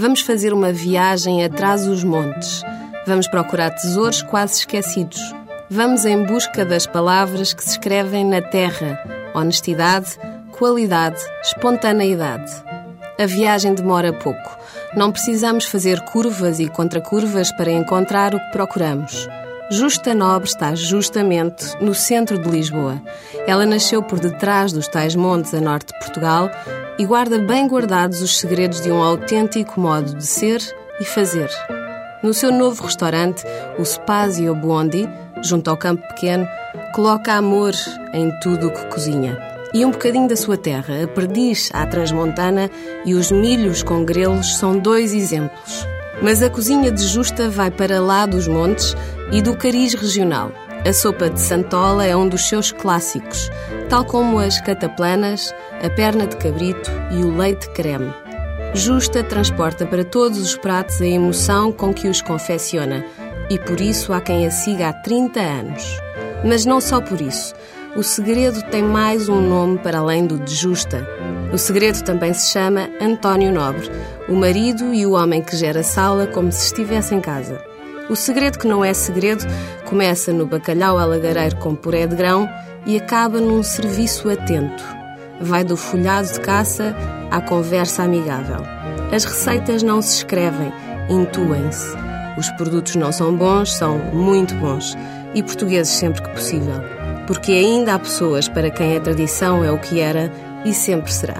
Vamos fazer uma viagem atrás dos montes. Vamos procurar tesouros quase esquecidos. Vamos em busca das palavras que se escrevem na terra: honestidade, qualidade, espontaneidade. A viagem demora pouco. Não precisamos fazer curvas e contracurvas para encontrar o que procuramos. Justa Nobre está justamente no centro de Lisboa. Ela nasceu por detrás dos tais montes a norte de Portugal e guarda bem guardados os segredos de um autêntico modo de ser e fazer. No seu novo restaurante, o Spazio Buondi, junto ao campo pequeno, coloca amor em tudo o que cozinha. E um bocadinho da sua terra, a perdiz à transmontana e os milhos com grelos são dois exemplos. Mas a cozinha de Justa vai para lá dos montes e do cariz regional. A sopa de santola é um dos seus clássicos, tal como as cataplanas, a perna de cabrito e o leite creme. Justa transporta para todos os pratos a emoção com que os confecciona e por isso há quem a siga há 30 anos. Mas não só por isso. O segredo tem mais um nome para além do de Justa. O segredo também se chama António Nobre, o marido e o homem que gera sala como se estivesse em casa. O segredo que não é segredo começa no bacalhau alagareiro com puré de grão e acaba num serviço atento. Vai do folhado de caça à conversa amigável. As receitas não se escrevem, intuem-se. Os produtos não são bons, são muito bons. E portugueses sempre que possível. Porque ainda há pessoas para quem a tradição é o que era e sempre será.